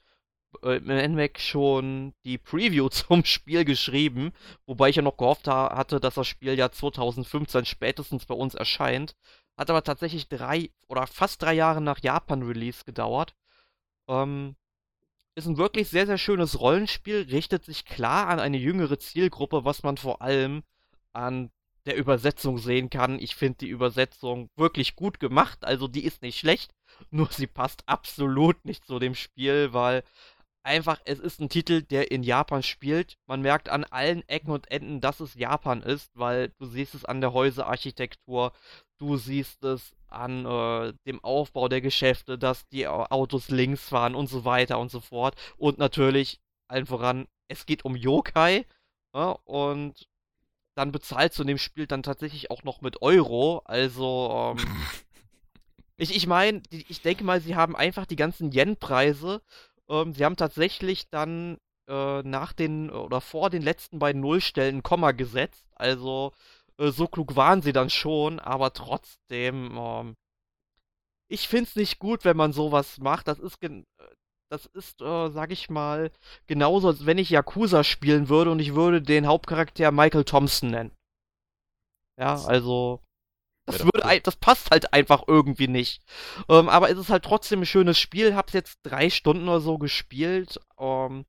äh, im NMAC schon die Preview zum Spiel geschrieben, wobei ich ja noch gehofft ha hatte, dass das Spiel ja 2015 spätestens bei uns erscheint. Hat aber tatsächlich drei oder fast drei Jahre nach Japan-Release gedauert. Ähm, ist ein wirklich sehr, sehr schönes Rollenspiel, richtet sich klar an eine jüngere Zielgruppe, was man vor allem an der Übersetzung sehen kann. Ich finde die Übersetzung wirklich gut gemacht, also die ist nicht schlecht, nur sie passt absolut nicht zu dem Spiel, weil einfach, es ist ein Titel, der in Japan spielt. Man merkt an allen Ecken und Enden, dass es Japan ist, weil du siehst es an der Häuserarchitektur, du siehst es an äh, dem Aufbau der Geschäfte, dass die Autos links fahren und so weiter und so fort. Und natürlich, allen voran, es geht um Yokai. Ja, und dann bezahlst du in dem Spiel dann tatsächlich auch noch mit Euro. Also, ähm, ich, ich meine, ich denke mal, sie haben einfach die ganzen Yen-Preise ähm, sie haben tatsächlich dann äh, nach den oder vor den letzten beiden Nullstellen ein Komma gesetzt. Also äh, so klug waren sie dann schon, aber trotzdem, ähm, ich find's nicht gut, wenn man sowas macht. Das ist äh, das ist, äh, sag ich mal, genauso, als wenn ich Yakuza spielen würde und ich würde den Hauptcharakter Michael Thompson nennen. Ja, also. Das, würde, das passt halt einfach irgendwie nicht. Ähm, aber es ist halt trotzdem ein schönes Spiel. Hab's jetzt drei Stunden oder so gespielt. Ähm,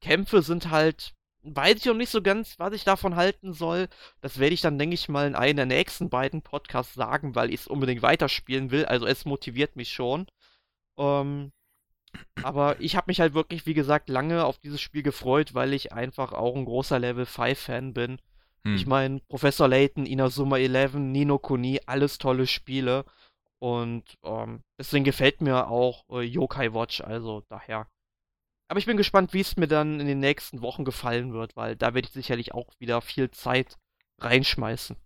Kämpfe sind halt, weiß ich noch nicht so ganz, was ich davon halten soll. Das werde ich dann, denke ich mal, in einem der nächsten beiden Podcasts sagen, weil ich es unbedingt weiterspielen will. Also es motiviert mich schon. Ähm, aber ich habe mich halt wirklich, wie gesagt, lange auf dieses Spiel gefreut, weil ich einfach auch ein großer Level 5 Fan bin. Hm. Ich meine, Professor Layton, Inazuma 11, Nino Kuni, alles tolle Spiele. Und ähm, deswegen gefällt mir auch äh, Yokai Watch, also daher. Aber ich bin gespannt, wie es mir dann in den nächsten Wochen gefallen wird, weil da werde ich sicherlich auch wieder viel Zeit reinschmeißen.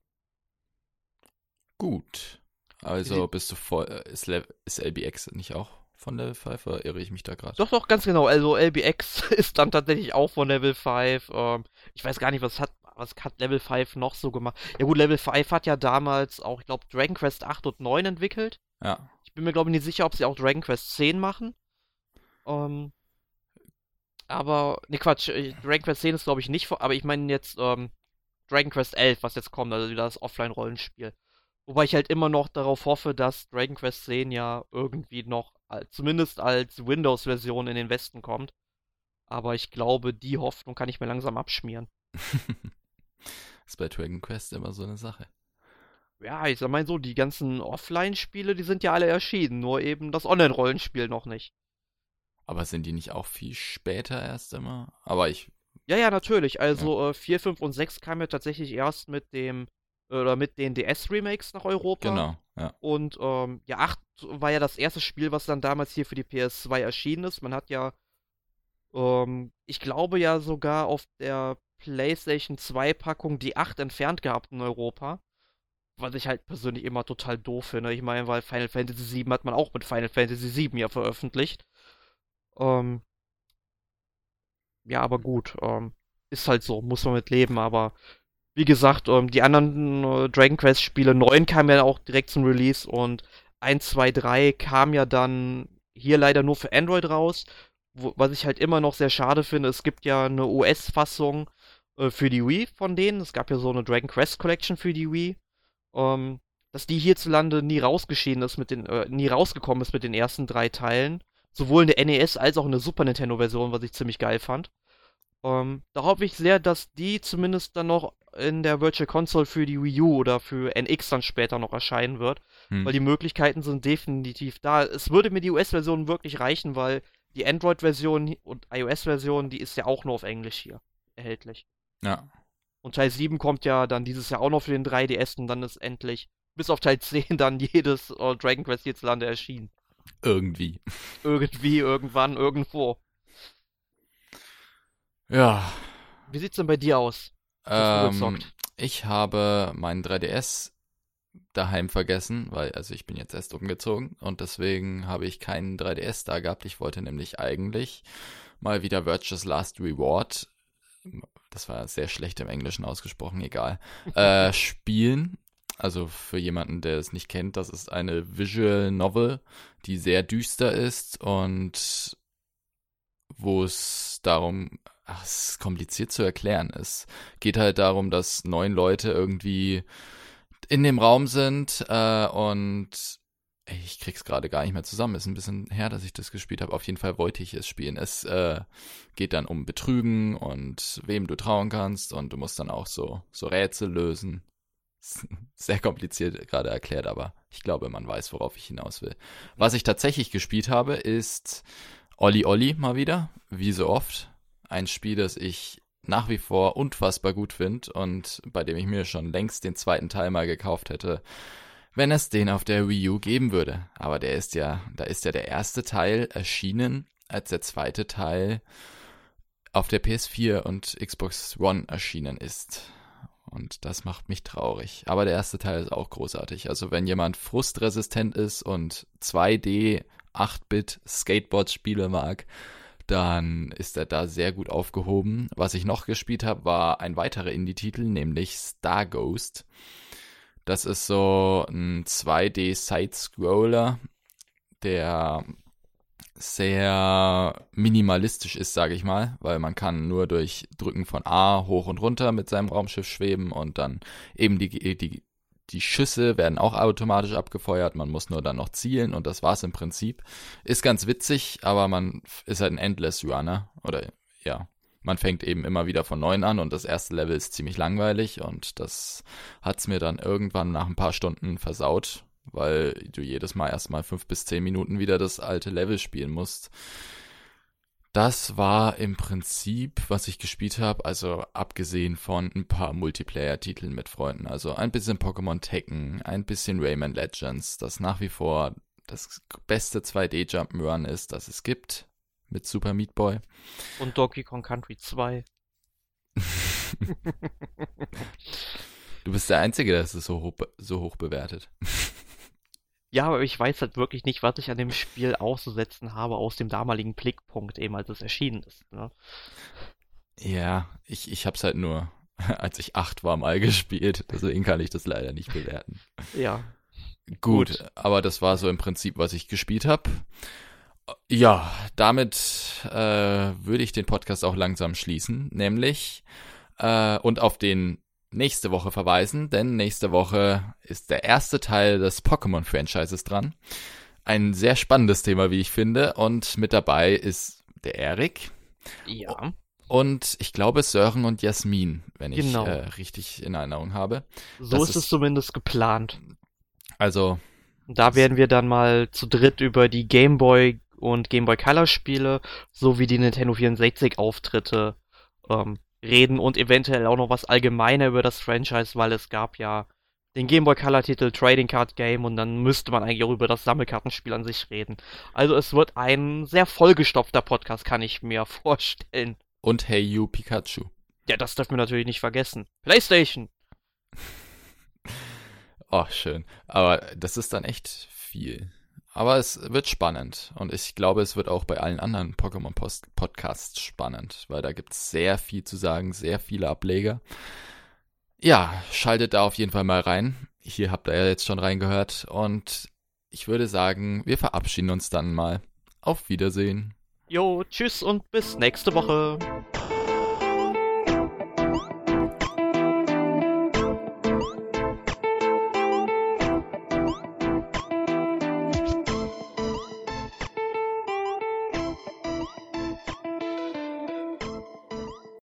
Gut. Also bist du voll. Äh, ist, ist LBX nicht auch von Level 5 oder irre ich mich da gerade? Doch, doch, ganz genau. Also LBX ist dann tatsächlich auch von Level 5. Ähm, ich weiß gar nicht, was hat was hat Level 5 noch so gemacht? Ja gut, Level 5 hat ja damals auch, ich glaube, Dragon Quest 8 und 9 entwickelt. Ja. Ich bin mir, glaube ich, nicht sicher, ob sie auch Dragon Quest 10 machen. Ähm, aber, ne Quatsch, äh, Dragon Quest 10 ist, glaube ich, nicht vor, aber ich meine jetzt ähm, Dragon Quest 11, was jetzt kommt, also wieder das Offline-Rollenspiel. Wobei ich halt immer noch darauf hoffe, dass Dragon Quest 10 ja irgendwie noch, zumindest als Windows-Version in den Westen kommt. Aber ich glaube, die Hoffnung kann ich mir langsam abschmieren. ist bei Dragon Quest immer so eine Sache. Ja, ich sag mal so, die ganzen Offline-Spiele, die sind ja alle erschienen, nur eben das Online-Rollenspiel noch nicht. Aber sind die nicht auch viel später erst immer? Aber ich. Ja, ja, natürlich. Also ja. Äh, 4, 5 und 6 kamen ja tatsächlich erst mit dem oder mit den DS-Remakes nach Europa. Genau, ja. Und ähm, ja, 8 war ja das erste Spiel, was dann damals hier für die PS2 erschienen ist. Man hat ja, ähm, ich glaube ja sogar auf der PlayStation 2 Packung die 8 entfernt gehabt in Europa. Was ich halt persönlich immer total doof finde. Ich meine, weil Final Fantasy 7 hat man auch mit Final Fantasy 7 ja veröffentlicht. Ähm, ja, aber gut. Ähm, ist halt so, muss man mit leben, aber wie gesagt, ähm, die anderen äh, Dragon Quest Spiele 9 kamen ja auch direkt zum Release und 1, 2, 3 kam ja dann hier leider nur für Android raus. Wo, was ich halt immer noch sehr schade finde, es gibt ja eine US-Fassung äh, für die Wii von denen. Es gab ja so eine Dragon Quest Collection für die Wii. Ähm, dass die hierzulande nie rausgeschieden ist mit den, äh, nie rausgekommen ist mit den ersten drei Teilen. Sowohl in der NES als auch in der Super Nintendo Version, was ich ziemlich geil fand. Ähm, da hoffe ich sehr, dass die zumindest dann noch in der Virtual Console für die Wii U oder für NX dann später noch erscheinen wird. Hm. Weil die Möglichkeiten sind definitiv da. Es würde mir die US-Version wirklich reichen, weil die Android-Version und iOS-Version, die ist ja auch nur auf Englisch hier erhältlich. Ja. Und Teil 7 kommt ja dann dieses Jahr auch noch für den 3DS und dann ist endlich, bis auf Teil 10, dann jedes uh, Dragon Quest hierzulande erschienen. Irgendwie. Irgendwie, irgendwann, irgendwo. Ja. Wie sieht's denn bei dir aus? Ähm, ich habe meinen 3DS daheim vergessen, weil, also ich bin jetzt erst umgezogen und deswegen habe ich keinen 3DS da gehabt. Ich wollte nämlich eigentlich mal wieder Virtuous Last Reward, das war sehr schlecht im Englischen ausgesprochen, egal, äh, spielen. Also für jemanden, der es nicht kennt, das ist eine Visual Novel, die sehr düster ist und wo es darum, ach, es ist kompliziert zu erklären. Es geht halt darum, dass neun Leute irgendwie in dem Raum sind äh, und ich krieg's gerade gar nicht mehr zusammen. Ist ein bisschen her, dass ich das gespielt habe. Auf jeden Fall wollte ich es spielen. Es äh, geht dann um Betrügen und wem du trauen kannst und du musst dann auch so so Rätsel lösen. Sehr kompliziert gerade erklärt, aber ich glaube, man weiß, worauf ich hinaus will. Was ich tatsächlich gespielt habe, ist Olli Olli mal wieder, wie so oft. Ein Spiel, das ich nach wie vor unfassbar gut finde und bei dem ich mir schon längst den zweiten Teil mal gekauft hätte, wenn es den auf der Wii U geben würde. Aber der ist ja, da ist ja der erste Teil erschienen, als der zweite Teil auf der PS4 und Xbox One erschienen ist. Und das macht mich traurig. Aber der erste Teil ist auch großartig. Also wenn jemand frustresistent ist und 2D 8-Bit Skateboard-Spiele mag, dann ist er da sehr gut aufgehoben. Was ich noch gespielt habe, war ein weiterer Indie-Titel, nämlich Star Ghost. Das ist so ein 2D-Side-Scroller, der sehr minimalistisch ist, sage ich mal, weil man kann nur durch Drücken von A hoch und runter mit seinem Raumschiff schweben und dann eben die, die die Schüsse werden auch automatisch abgefeuert, man muss nur dann noch zielen und das war's im Prinzip. Ist ganz witzig, aber man ist halt ein Endless Runner oder ja, man fängt eben immer wieder von neuem an und das erste Level ist ziemlich langweilig und das hat's mir dann irgendwann nach ein paar Stunden versaut, weil du jedes Mal erstmal fünf bis zehn Minuten wieder das alte Level spielen musst. Das war im Prinzip, was ich gespielt habe, also abgesehen von ein paar Multiplayer-Titeln mit Freunden. Also ein bisschen Pokémon Tekken, ein bisschen Rayman Legends, das nach wie vor das beste 2D-Jump'n'Run ist, das es gibt, mit Super Meat Boy. Und Donkey Kong Country 2. du bist der Einzige, der es so hoch, so hoch bewertet. Ja, aber ich weiß halt wirklich nicht, was ich an dem Spiel auszusetzen habe aus dem damaligen Blickpunkt, eben als es erschienen ist. Ne? Ja, ich, ich hab's halt nur, als ich acht war, mal gespielt. Deswegen kann ich das leider nicht bewerten. Ja. Gut, Gut. aber das war so im Prinzip, was ich gespielt habe. Ja, damit äh, würde ich den Podcast auch langsam schließen, nämlich äh, und auf den nächste Woche verweisen, denn nächste Woche ist der erste Teil des Pokémon-Franchises dran. Ein sehr spannendes Thema, wie ich finde. Und mit dabei ist der Erik. Ja. Und ich glaube Sören und Jasmin, wenn ich genau. äh, richtig in Erinnerung habe. So ist, ist es zumindest geplant. Also. Da werden wir dann mal zu dritt über die Game Boy und Game Boy Color Spiele sowie die Nintendo 64 Auftritte ähm, reden und eventuell auch noch was allgemeiner über das Franchise, weil es gab ja den Game Boy Color Titel Trading Card Game und dann müsste man eigentlich auch über das Sammelkartenspiel an sich reden. Also es wird ein sehr vollgestopfter Podcast, kann ich mir vorstellen. Und Hey You Pikachu. Ja, das dürfen wir natürlich nicht vergessen. PlayStation. oh, schön. Aber das ist dann echt viel. Aber es wird spannend und ich glaube, es wird auch bei allen anderen Pokémon-Podcasts spannend, weil da gibt es sehr viel zu sagen, sehr viele Ableger. Ja, schaltet da auf jeden Fall mal rein. Hier habt ihr ja jetzt schon reingehört und ich würde sagen, wir verabschieden uns dann mal. Auf Wiedersehen. Jo, tschüss und bis nächste Woche.